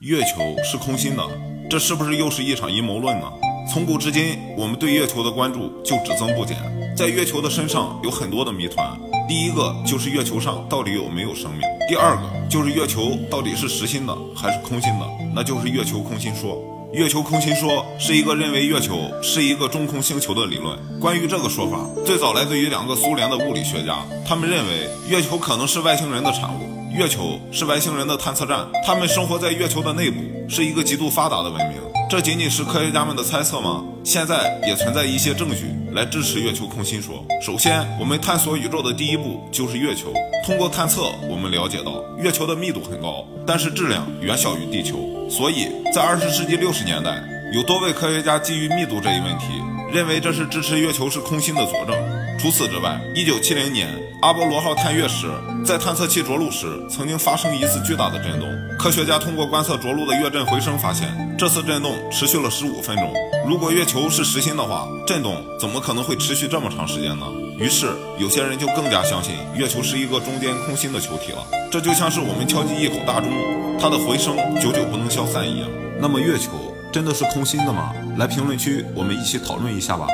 月球是空心的，这是不是又是一场阴谋论呢？从古至今，我们对月球的关注就只增不减。在月球的身上有很多的谜团。第一个就是月球上到底有没有生命？第二个就是月球到底是实心的还是空心的？那就是月球空心说。月球空心说是一个认为月球是一个中空星球的理论。关于这个说法，最早来自于两个苏联的物理学家，他们认为月球可能是外星人的产物。月球是外星人的探测站，他们生活在月球的内部，是一个极度发达的文明。这仅仅是科学家们的猜测吗？现在也存在一些证据来支持月球空心说。首先，我们探索宇宙的第一步就是月球。通过探测，我们了解到月球的密度很高，但是质量远小于地球。所以在二十世纪六十年代，有多位科学家基于密度这一问题，认为这是支持月球是空心的佐证。除此之外，一九七零年阿波罗号探月时，在探测器着陆时曾经发生一次巨大的震动。科学家通过观测着陆的月震回声发现，这次震动持续了十五分钟。如果月球是实心的话，震动怎么可能会持续这么长时间呢？于是有些人就更加相信月球是一个中间空心的球体了。这就像是我们敲击一口大钟，它的回声久久不能消散一样。那么月球真的是空心的吗？来评论区我们一起讨论一下吧。